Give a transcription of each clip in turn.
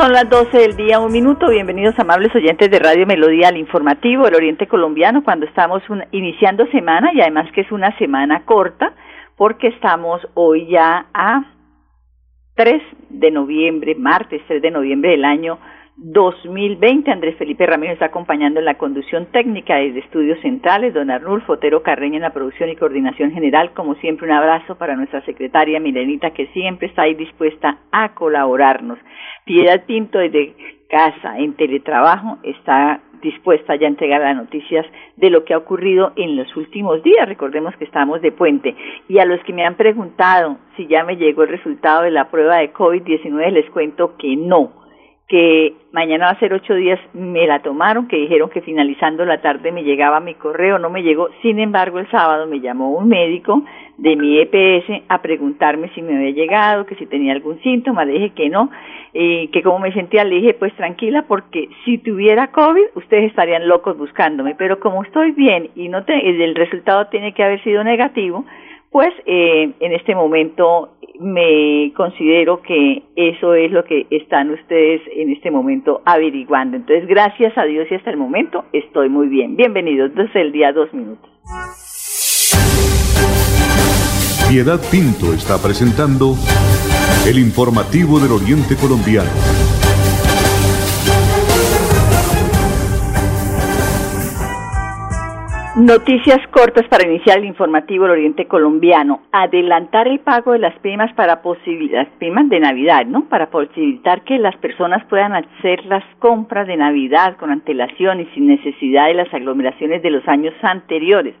Son las 12 del día, un minuto. Bienvenidos, amables oyentes de Radio Melodía, al informativo del Oriente Colombiano, cuando estamos iniciando semana y además que es una semana corta, porque estamos hoy ya a 3 de noviembre, martes 3 de noviembre del año 2020. Andrés Felipe Ramírez está acompañando en la conducción técnica desde Estudios Centrales, don Arnulfo Otero Carreño en la producción y coordinación general. Como siempre, un abrazo para nuestra secretaria Milenita, que siempre está ahí dispuesta a colaborarnos. Piedad Pinto desde casa, en teletrabajo, está dispuesta ya a entregar las noticias de lo que ha ocurrido en los últimos días. Recordemos que estamos de puente. Y a los que me han preguntado si ya me llegó el resultado de la prueba de COVID-19, les cuento que no que mañana va a ser ocho días, me la tomaron, que dijeron que finalizando la tarde me llegaba mi correo, no me llegó. Sin embargo, el sábado me llamó un médico de mi EPS a preguntarme si me había llegado, que si tenía algún síntoma, le dije que no, eh, que como me sentía, le dije pues tranquila, porque si tuviera COVID, ustedes estarían locos buscándome, pero como estoy bien y no te, el resultado tiene que haber sido negativo, pues eh, en este momento me considero que eso es lo que están ustedes en este momento averiguando. Entonces, gracias a Dios y hasta el momento estoy muy bien. Bienvenidos desde el día dos minutos. Piedad Pinto está presentando el informativo del Oriente Colombiano. Noticias cortas para iniciar el informativo del Oriente Colombiano. Adelantar el pago de las primas para posibilitar, las primas de Navidad, ¿no? Para posibilitar que las personas puedan hacer las compras de Navidad con antelación y sin necesidad de las aglomeraciones de los años anteriores.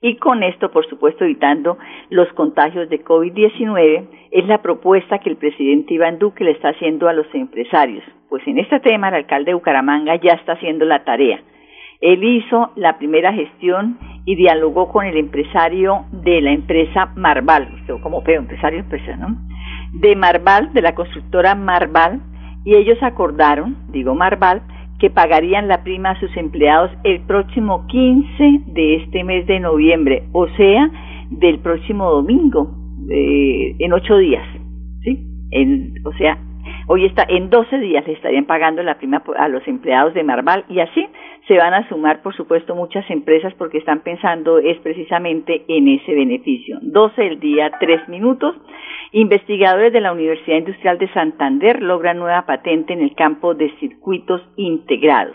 Y con esto, por supuesto, evitando los contagios de COVID-19, es la propuesta que el presidente Iván Duque le está haciendo a los empresarios. Pues en este tema, el alcalde de Bucaramanga ya está haciendo la tarea él hizo la primera gestión y dialogó con el empresario de la empresa Marval, como feo, empresario, empresa, ¿no? De Marval, de la constructora Marval, y ellos acordaron, digo Marval, que pagarían la prima a sus empleados el próximo 15 de este mes de noviembre, o sea, del próximo domingo, eh, en ocho días, ¿sí? En, o sea, hoy está, en 12 días le estarían pagando la prima a los empleados de Marval y así se van a sumar, por supuesto, muchas empresas porque están pensando es precisamente en ese beneficio. 12 el día, 3 minutos. Investigadores de la Universidad Industrial de Santander logran nueva patente en el campo de circuitos integrados.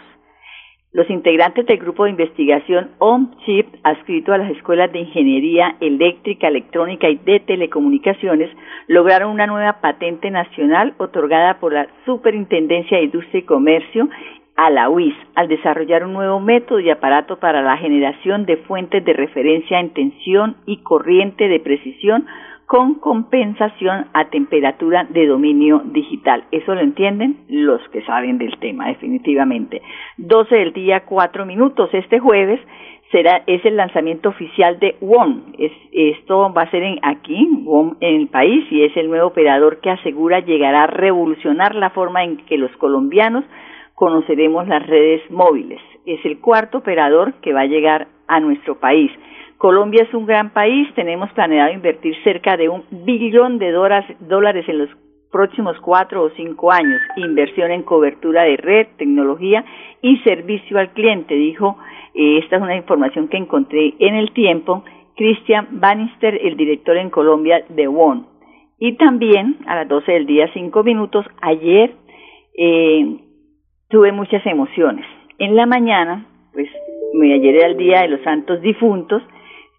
Los integrantes del grupo de investigación OMCHIP, adscrito a las escuelas de Ingeniería Eléctrica, Electrónica y de Telecomunicaciones, lograron una nueva patente nacional otorgada por la Superintendencia de Industria y Comercio a la UIS al desarrollar un nuevo método y aparato para la generación de fuentes de referencia en tensión y corriente de precisión con compensación a temperatura de dominio digital. Eso lo entienden los que saben del tema, definitivamente. 12 del día, 4 minutos. Este jueves será, es el lanzamiento oficial de WOM. Es, esto va a ser en, aquí, WOM en el país, y es el nuevo operador que asegura llegará a revolucionar la forma en que los colombianos conoceremos las redes móviles. Es el cuarto operador que va a llegar a nuestro país. Colombia es un gran país, tenemos planeado invertir cerca de un billón de dólares en los próximos cuatro o cinco años, inversión en cobertura de red, tecnología y servicio al cliente, dijo, eh, esta es una información que encontré en el tiempo, Christian Bannister, el director en Colombia de WON. Y también a las 12 del día, cinco minutos, ayer eh, tuve muchas emociones. En la mañana, pues ayer era el Día de los Santos Difuntos,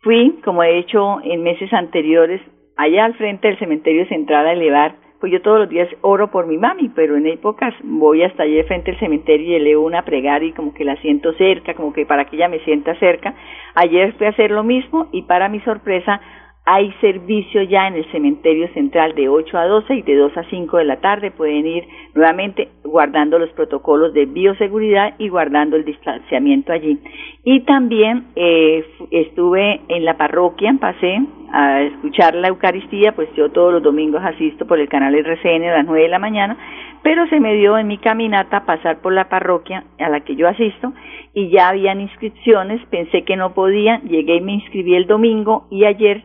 fui, como he hecho en meses anteriores, allá al frente del cementerio central a elevar, pues yo todos los días oro por mi mami, pero en épocas voy hasta allá frente al cementerio y elevo una plegaria y como que la siento cerca, como que para que ella me sienta cerca. Ayer fui a hacer lo mismo y para mi sorpresa hay servicio ya en el cementerio central de 8 a 12 y de 2 a 5 de la tarde. Pueden ir nuevamente. guardando los protocolos de bioseguridad y guardando el distanciamiento allí. Y también eh, estuve en la parroquia, pasé a escuchar la Eucaristía, pues yo todos los domingos asisto por el canal RCN a las nueve de la mañana, pero se me dio en mi caminata pasar por la parroquia a la que yo asisto y ya habían inscripciones, pensé que no podía, llegué y me inscribí el domingo y ayer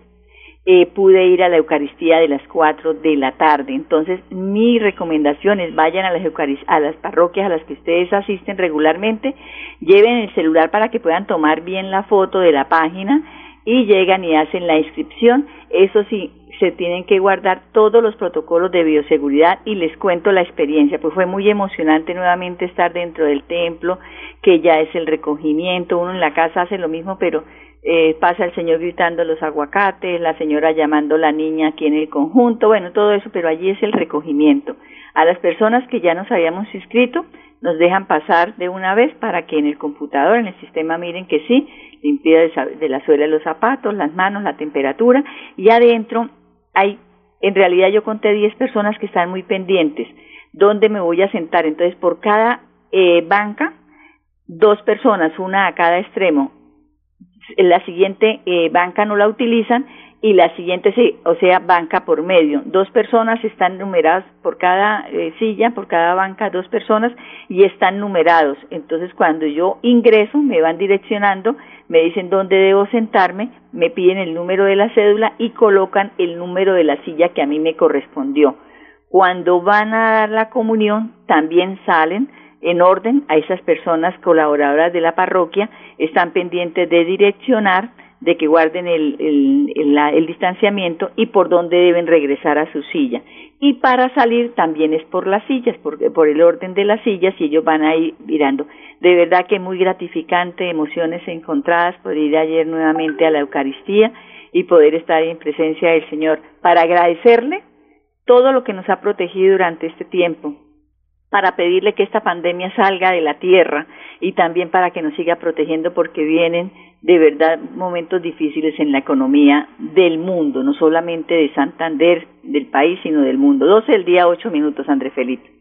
eh, pude ir a la Eucaristía de las 4 de la tarde. Entonces, mi recomendación es vayan a las, a las parroquias a las que ustedes asisten regularmente, lleven el celular para que puedan tomar bien la foto de la página y llegan y hacen la inscripción. Eso sí, se tienen que guardar todos los protocolos de bioseguridad y les cuento la experiencia, pues fue muy emocionante nuevamente estar dentro del templo, que ya es el recogimiento, uno en la casa hace lo mismo, pero eh, pasa el señor gritando los aguacates, la señora llamando a la niña aquí en el conjunto, bueno, todo eso, pero allí es el recogimiento. A las personas que ya nos habíamos inscrito, nos dejan pasar de una vez para que en el computador, en el sistema, miren que sí, limpia de la suela los zapatos, las manos, la temperatura, y adentro hay, en realidad yo conté 10 personas que están muy pendientes, ¿dónde me voy a sentar? Entonces, por cada eh, banca, dos personas, una a cada extremo, la siguiente eh, banca no la utilizan y la siguiente sí, o sea, banca por medio. Dos personas están numeradas por cada eh, silla, por cada banca, dos personas y están numerados. Entonces, cuando yo ingreso, me van direccionando, me dicen dónde debo sentarme, me piden el número de la cédula y colocan el número de la silla que a mí me correspondió. Cuando van a dar la comunión, también salen en orden a esas personas colaboradoras de la parroquia, están pendientes de direccionar, de que guarden el, distanciamiento y por dónde deben regresar a su silla. Y para salir también es por las sillas, porque por el orden de las sillas y ellos van a ir mirando. De verdad que muy gratificante, emociones encontradas por ir ayer nuevamente a la Eucaristía y poder estar en presencia del Señor para agradecerle todo lo que nos ha protegido durante este tiempo, para pedirle que esta pandemia salga de la tierra y también para que nos siga protegiendo porque vienen de verdad momentos difíciles en la economía del mundo, no solamente de Santander, del país, sino del mundo. 12 el día, 8 minutos, André Felipe.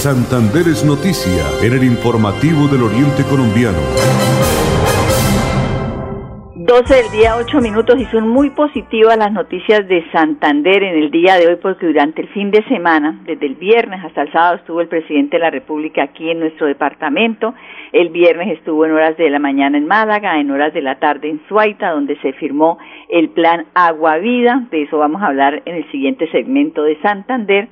Santander es noticia en el informativo del Oriente Colombiano. 12 del día, 8 minutos y son muy positivas las noticias de Santander en el día de hoy porque durante el fin de semana, desde el viernes hasta el sábado, estuvo el presidente de la República aquí en nuestro departamento. El viernes estuvo en horas de la mañana en Málaga, en horas de la tarde en Suaita, donde se firmó el plan Agua Vida. De eso vamos a hablar en el siguiente segmento de Santander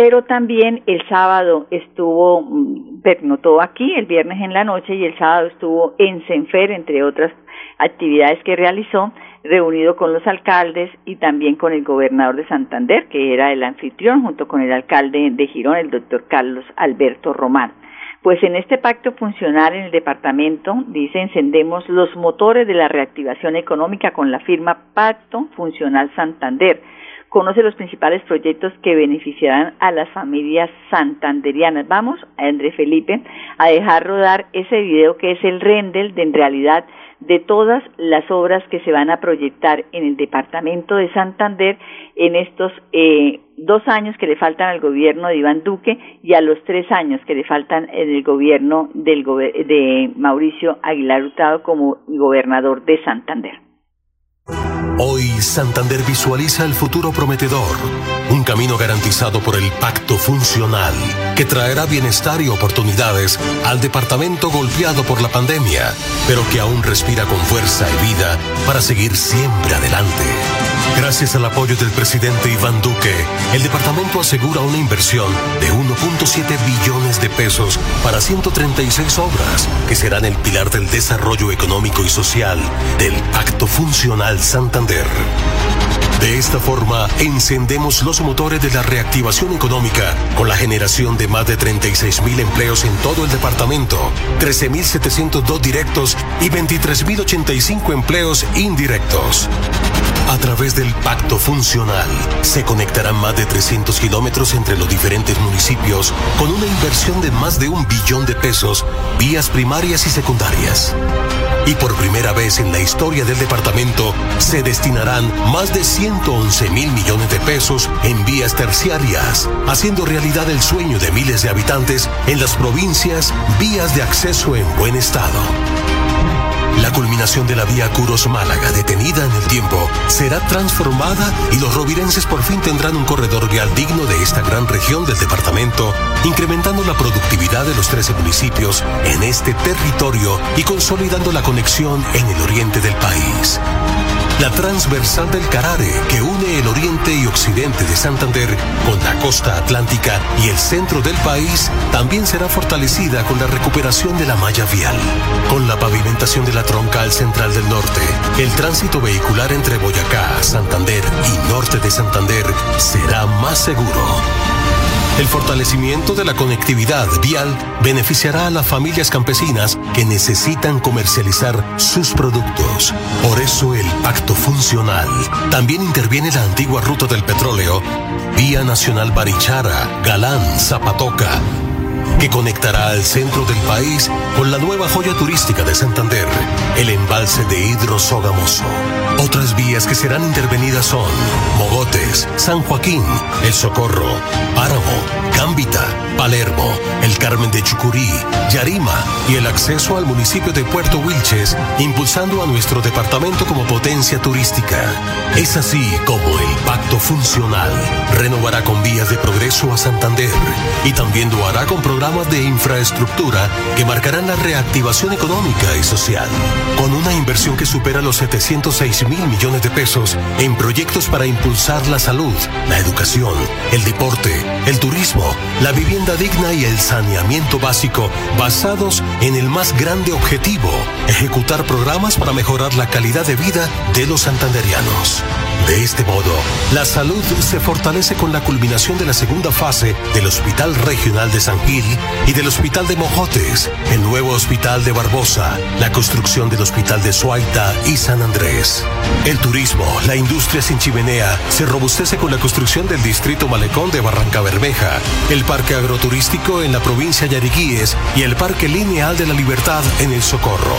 pero también el sábado estuvo, mm, notó aquí, el viernes en la noche y el sábado estuvo en Senfer, entre otras actividades que realizó, reunido con los alcaldes y también con el gobernador de Santander, que era el anfitrión, junto con el alcalde de Girón, el doctor Carlos Alberto Román. Pues en este pacto funcional en el departamento, dice, encendemos los motores de la reactivación económica con la firma Pacto Funcional Santander, conoce los principales proyectos que beneficiarán a las familias santanderianas. Vamos, André Felipe, a dejar rodar ese video que es el render de en realidad de todas las obras que se van a proyectar en el departamento de Santander en estos eh, dos años que le faltan al gobierno de Iván Duque y a los tres años que le faltan en el gobierno del de Mauricio Aguilar Hurtado como gobernador de Santander. Hoy Santander visualiza el futuro prometedor, un camino garantizado por el pacto funcional que traerá bienestar y oportunidades al departamento golpeado por la pandemia, pero que aún respira con fuerza y vida para seguir siempre adelante. Gracias al apoyo del presidente Iván Duque, el departamento asegura una inversión de 1.7 billones de pesos para 136 obras que serán el pilar del desarrollo económico y social del Pacto Funcional Santander. De esta forma, encendemos los motores de la reactivación económica con la generación de más de 36 mil empleos en todo el departamento, 13.702 directos y 23.085 empleos indirectos. A través del pacto funcional, se conectarán más de 300 kilómetros entre los diferentes municipios con una inversión de más de un billón de pesos, vías primarias y secundarias. Y por primera vez en la historia del departamento, se destinarán más de 111 mil millones de pesos en vías terciarias, haciendo realidad el sueño de miles de habitantes en las provincias, vías de acceso en buen estado. La culminación de la vía Curos-Málaga, detenida en el tiempo, será transformada y los rovirenses por fin tendrán un corredor vial digno de esta gran región del departamento, incrementando la productividad de los 13 municipios en este territorio y consolidando la conexión en el oriente del país. La transversal del Carare, que une el oriente y occidente de Santander con la costa atlántica y el centro del país, también será fortalecida con la recuperación de la malla vial. Con la pavimentación de la troncal central del norte, el tránsito vehicular entre Boyacá, Santander y norte de Santander será más seguro. El fortalecimiento de la conectividad vial beneficiará a las familias campesinas que necesitan comercializar sus productos. Por eso el pacto funcional también interviene la antigua ruta del petróleo, Vía Nacional Barichara, Galán, Zapatoca, que conectará al centro del país con la nueva joya turística de Santander, el embalse de Hidrosogamoso. Otras vías que serán intervenidas son Mogotes, San Joaquín, El Socorro, Páramo, Cámbita, Palermo, El Carmen de Chucurí, Yarima y el acceso al municipio de Puerto Wilches, impulsando a nuestro departamento como potencia turística. Es así como el pacto funcional renovará con vías de progreso a Santander y también lo hará con programas de infraestructura que marcarán la reactivación económica y social. Con una inversión que supera los 706 mil millones de pesos en proyectos para impulsar la salud, la educación, el deporte, el turismo, la vivienda digna y el saneamiento básico basados en el más grande objetivo, ejecutar programas para mejorar la calidad de vida de los santanderianos. De este modo, la salud se fortalece con la culminación de la segunda fase del Hospital Regional de San Gil y del Hospital de Mojotes, el nuevo Hospital de Barbosa, la construcción del Hospital de Suaita y San Andrés. El turismo, la industria sin chimenea, se robustece con la construcción del Distrito Malecón de Barranca Bermeja, el Parque Agroturístico en la provincia de Yariguíes y el Parque Lineal de la Libertad en El Socorro.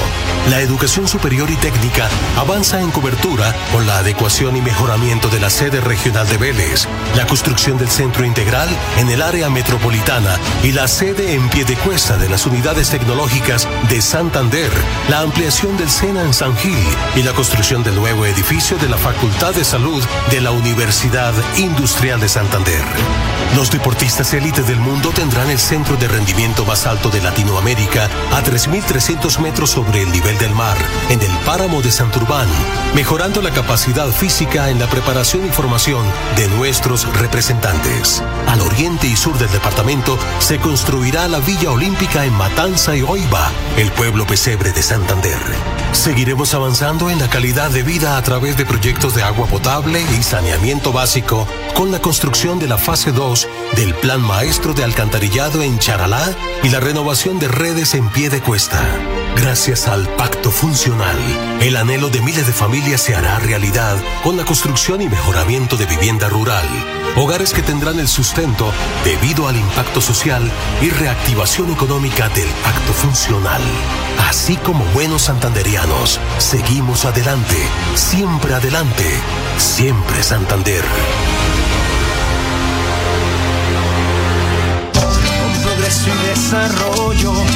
La educación superior y técnica avanza en cobertura con la adecuación y mejoramiento de la sede regional de Vélez, la construcción del centro integral en el área metropolitana y la sede en pie de las unidades tecnológicas de Santander, la ampliación del SENA en San Gil y la construcción del nuevo edificio de la Facultad de Salud de la Universidad Industrial de Santander. Los deportistas élites del mundo tendrán el centro de rendimiento más alto de Latinoamérica a 3.300 metros sobre el nivel del mar, en el páramo de Santurbán, mejorando la capacidad física en la preparación y formación de nuestros representantes. Al oriente y sur del departamento se construirá la Villa Olímpica en Matanza y Oiba, el pueblo pesebre de Santander. Seguiremos avanzando en la calidad de vida a través de proyectos de agua potable y saneamiento básico con la construcción de la fase 2 del Plan Maestro de Alcantarillado en Charalá y la renovación de redes en pie de cuesta. Gracias al pacto funcional, el anhelo de miles de familias se hará realidad con la construcción y mejoramiento de vivienda rural, hogares que tendrán el sustento debido al impacto social y reactivación económica del pacto funcional. Así como buenos santanderianos, seguimos adelante, siempre adelante, siempre Santander. progreso y desarrollo.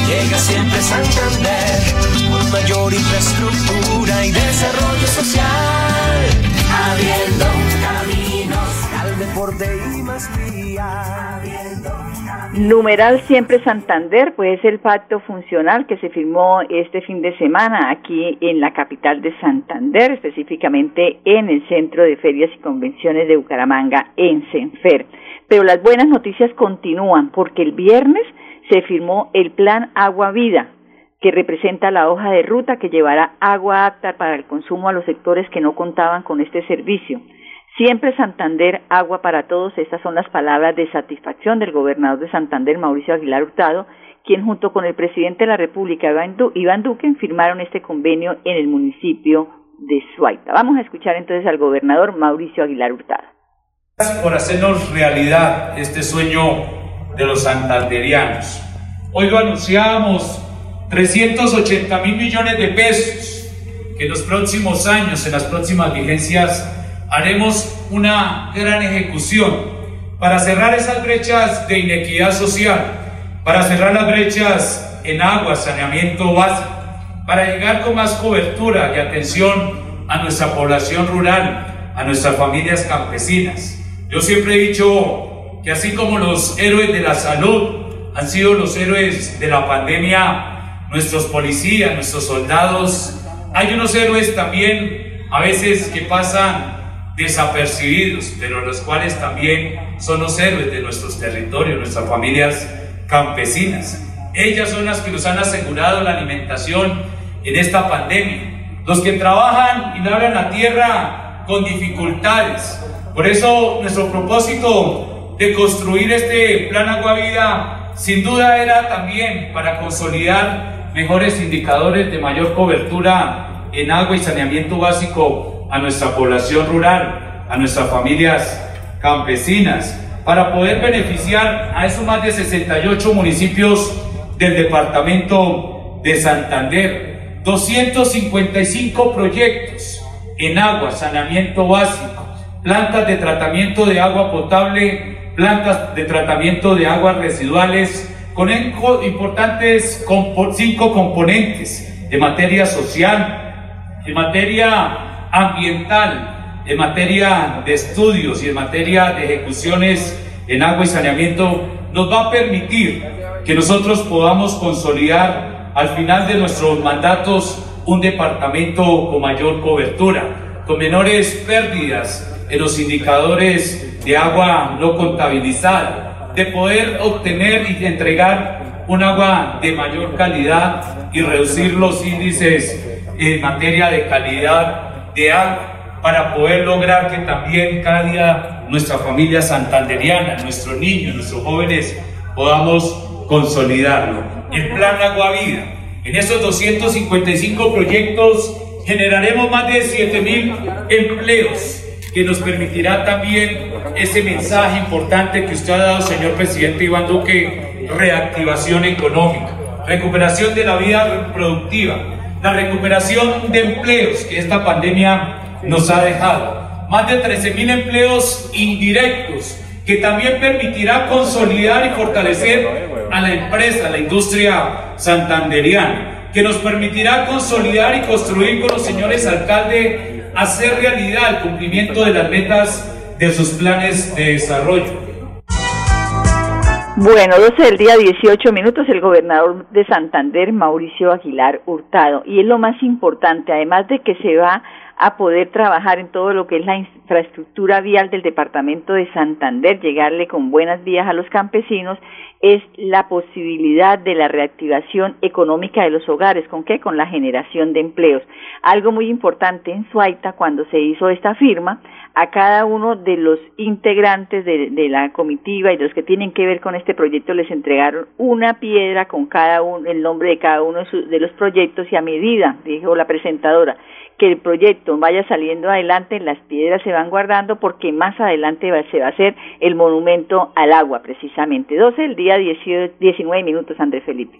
Santander, con mayor infraestructura y desarrollo social. Abriendo caminos al deporte y más vías. Numeral Siempre Santander, pues es el pacto funcional que se firmó este fin de semana aquí en la capital de Santander, específicamente en el Centro de Ferias y Convenciones de Bucaramanga, en Senfer. Pero las buenas noticias continúan porque el viernes se firmó el Plan Agua Vida, que representa la hoja de ruta que llevará agua apta para el consumo a los sectores que no contaban con este servicio. Siempre Santander, agua para todos. Estas son las palabras de satisfacción del gobernador de Santander, Mauricio Aguilar Hurtado, quien junto con el presidente de la República, Iván Duque, firmaron este convenio en el municipio de Suaita. Vamos a escuchar entonces al gobernador Mauricio Aguilar Hurtado. Gracias por hacernos realidad este sueño de los santanderianos. Hoy lo anunciamos 380 mil millones de pesos que en los próximos años, en las próximas vigencias, haremos una gran ejecución para cerrar esas brechas de inequidad social, para cerrar las brechas en agua, saneamiento básico, para llegar con más cobertura y atención a nuestra población rural, a nuestras familias campesinas. Yo siempre he dicho que así como los héroes de la salud han sido los héroes de la pandemia, nuestros policías, nuestros soldados, hay unos héroes también a veces que pasan desapercibidos, pero los cuales también son los héroes de nuestros territorios, nuestras familias campesinas. Ellas son las que nos han asegurado la alimentación en esta pandemia. Los que trabajan y labran la tierra con dificultades. Por eso nuestro propósito de construir este plan Agua Vida sin duda era también para consolidar mejores indicadores de mayor cobertura en agua y saneamiento básico a nuestra población rural, a nuestras familias campesinas, para poder beneficiar a esos más de 68 municipios del departamento de Santander. 255 proyectos en agua, saneamiento básico, plantas de tratamiento de agua potable, plantas de tratamiento de aguas residuales, con importantes cinco componentes en materia social, en materia ambiental, en materia de estudios y en materia de ejecuciones en agua y saneamiento, nos va a permitir que nosotros podamos consolidar al final de nuestros mandatos un departamento con mayor cobertura, con menores pérdidas en los indicadores de agua no contabilizada, de poder obtener y entregar un agua de mayor calidad y reducir los índices en materia de calidad de algo para poder lograr que también cada día nuestra familia santanderiana, nuestros niños, nuestros jóvenes podamos consolidarlo. El plan Agua Vida. En esos 255 proyectos generaremos más de 7 mil empleos que nos permitirá también ese mensaje importante que usted ha dado, señor presidente Iván Duque, reactivación económica, recuperación de la vida productiva, la recuperación de empleos que esta pandemia nos ha dejado. Más de 13 mil empleos indirectos que también permitirá consolidar y fortalecer a la empresa, a la industria santanderiana, que nos permitirá consolidar y construir con los señores alcaldes, hacer realidad el cumplimiento de las metas de sus planes de desarrollo. Bueno, 12 del día, 18 minutos, el gobernador de Santander, Mauricio Aguilar Hurtado. Y es lo más importante, además de que se va a poder trabajar en todo lo que es la infraestructura vial del departamento de Santander, llegarle con buenas vías a los campesinos, es la posibilidad de la reactivación económica de los hogares. ¿Con qué? Con la generación de empleos. Algo muy importante en Suaita, cuando se hizo esta firma, a cada uno de los integrantes de, la comitiva y de los que tienen que ver con este proyecto les entregaron una piedra con cada uno, el nombre de cada uno de, los proyectos y a medida, dijo la presentadora, que el proyecto vaya saliendo adelante, las piedras se van guardando porque más adelante se va a hacer el monumento al agua, precisamente. 12 el día 19 minutos, Andrés Felipe.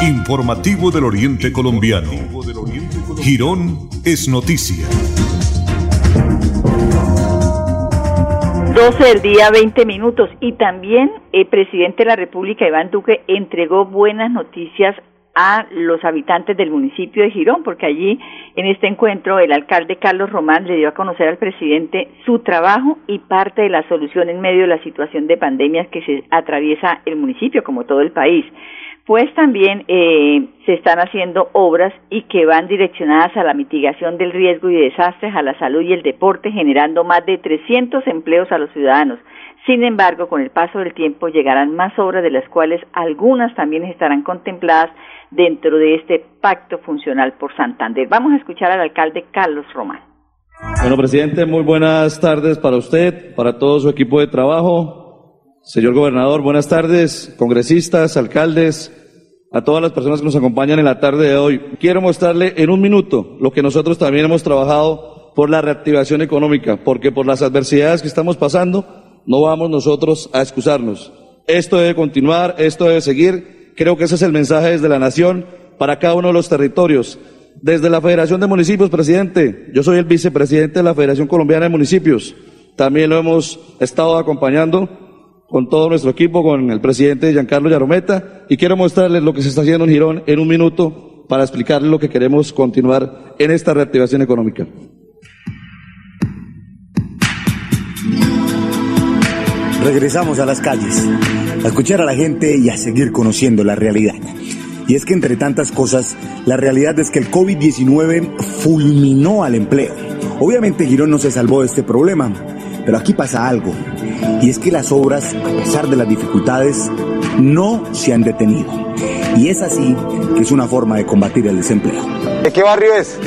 Informativo del Oriente Colombiano. Girón es noticia. 12 del día, 20 minutos. Y también el presidente de la República, Iván Duque, entregó buenas noticias a los habitantes del municipio de Girón, porque allí en este encuentro el alcalde Carlos Román le dio a conocer al presidente su trabajo y parte de la solución en medio de la situación de pandemias que se atraviesa el municipio, como todo el país pues también eh, se están haciendo obras y que van direccionadas a la mitigación del riesgo y desastres, a la salud y el deporte, generando más de 300 empleos a los ciudadanos. Sin embargo, con el paso del tiempo llegarán más obras, de las cuales algunas también estarán contempladas dentro de este pacto funcional por Santander. Vamos a escuchar al alcalde Carlos Román. Bueno, presidente, muy buenas tardes para usted, para todo su equipo de trabajo, Señor gobernador, buenas tardes, congresistas, alcaldes, a todas las personas que nos acompañan en la tarde de hoy. Quiero mostrarle en un minuto lo que nosotros también hemos trabajado por la reactivación económica, porque por las adversidades que estamos pasando no vamos nosotros a excusarnos. Esto debe continuar, esto debe seguir. Creo que ese es el mensaje desde la Nación para cada uno de los territorios. Desde la Federación de Municipios, presidente, yo soy el vicepresidente de la Federación Colombiana de Municipios. También lo hemos estado acompañando con todo nuestro equipo, con el presidente Giancarlo Yarometa, y quiero mostrarles lo que se está haciendo en Girón en un minuto para explicarles lo que queremos continuar en esta reactivación económica. Regresamos a las calles, a escuchar a la gente y a seguir conociendo la realidad. Y es que entre tantas cosas, la realidad es que el COVID-19 fulminó al empleo. Obviamente Girón no se salvó de este problema, pero aquí pasa algo, y es que las obras, a pesar de las dificultades, no se han detenido. Y es así que es una forma de combatir el desempleo. ¿De qué barrio es?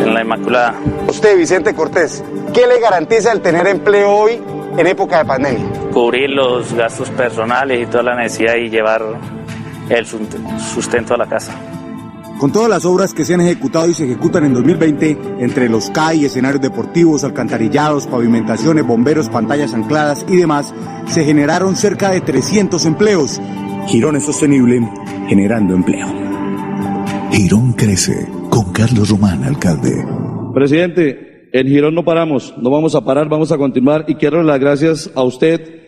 En la Inmaculada. Usted, Vicente Cortés, ¿qué le garantiza el tener empleo hoy en época de pandemia? Cubrir los gastos personales y toda la necesidad y llevar el sustento a la casa. Con todas las obras que se han ejecutado y se ejecutan en 2020, entre los CAI, escenarios deportivos, alcantarillados, pavimentaciones, bomberos, pantallas ancladas y demás, se generaron cerca de 300 empleos. Girón es sostenible, generando empleo. Girón crece con Carlos Román, alcalde. Presidente, en Girón no paramos, no vamos a parar, vamos a continuar y quiero dar las gracias a usted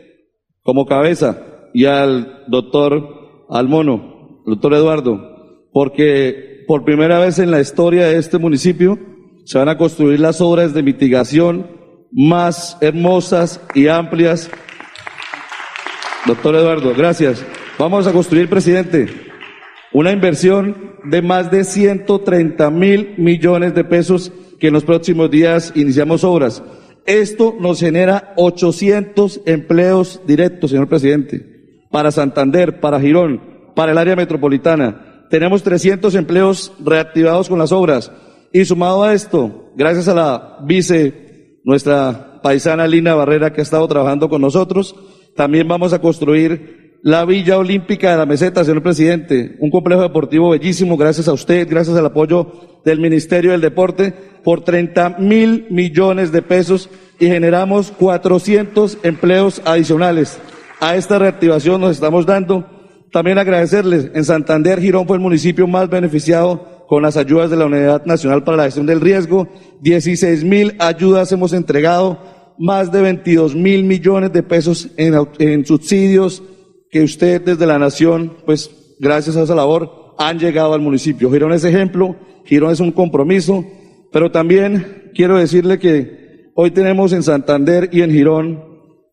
como cabeza y al doctor Almono, doctor Eduardo, porque por primera vez en la historia de este municipio se van a construir las obras de mitigación más hermosas y amplias. Doctor Eduardo, gracias. Vamos a construir, presidente, una inversión de más de 130 mil millones de pesos que en los próximos días iniciamos obras. Esto nos genera 800 empleos directos, señor presidente, para Santander, para Girón, para el área metropolitana tenemos 300 empleos reactivados con las obras. Y sumado a esto, gracias a la vice, nuestra paisana Lina Barrera, que ha estado trabajando con nosotros, también vamos a construir la Villa Olímpica de la Meseta, señor presidente, un complejo deportivo bellísimo, gracias a usted, gracias al apoyo del Ministerio del Deporte, por 30 mil millones de pesos y generamos 400 empleos adicionales. A esta reactivación nos estamos dando también agradecerles, en Santander, Girón fue el municipio más beneficiado con las ayudas de la Unidad Nacional para la Gestión del Riesgo. 16 mil ayudas hemos entregado, más de 22 mil millones de pesos en, subsidios que usted desde la Nación, pues gracias a esa labor, han llegado al municipio. Girón es ejemplo, Girón es un compromiso, pero también quiero decirle que hoy tenemos en Santander y en Girón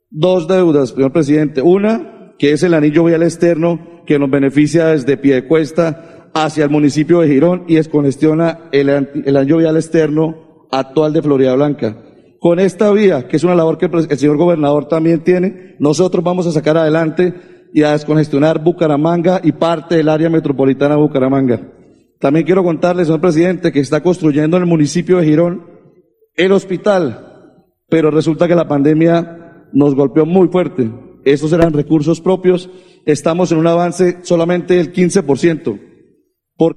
dos deudas, señor presidente. Una, que es el anillo vial externo que nos beneficia desde Piedecuesta hacia el municipio de Girón y descongestiona el, el anillo vial externo actual de Florida Blanca. Con esta vía, que es una labor que el señor gobernador también tiene, nosotros vamos a sacar adelante y a descongestionar Bucaramanga y parte del área metropolitana de Bucaramanga. También quiero contarle, señor presidente, que está construyendo en el municipio de Girón el hospital, pero resulta que la pandemia nos golpeó muy fuerte. Esos eran recursos propios estamos en un avance solamente del 15%. Por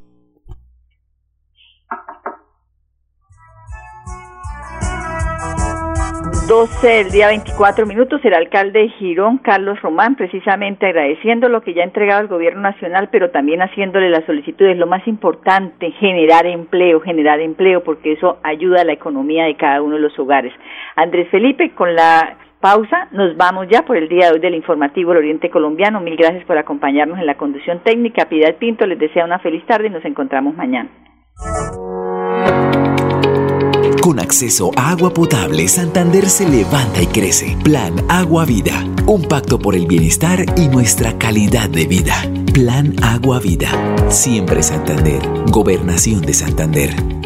12 el día 24 minutos, el alcalde de Girón, Carlos Román, precisamente agradeciendo lo que ya ha entregado el gobierno nacional, pero también haciéndole las solicitudes. Lo más importante, generar empleo, generar empleo, porque eso ayuda a la economía de cada uno de los hogares. Andrés Felipe, con la pausa. Nos vamos ya por el día de hoy del informativo del Oriente Colombiano. Mil gracias por acompañarnos en la conducción técnica. Piedad Pinto les desea una feliz tarde y nos encontramos mañana. Con acceso a agua potable, Santander se levanta y crece. Plan Agua Vida. Un pacto por el bienestar y nuestra calidad de vida. Plan Agua Vida. Siempre Santander. Gobernación de Santander.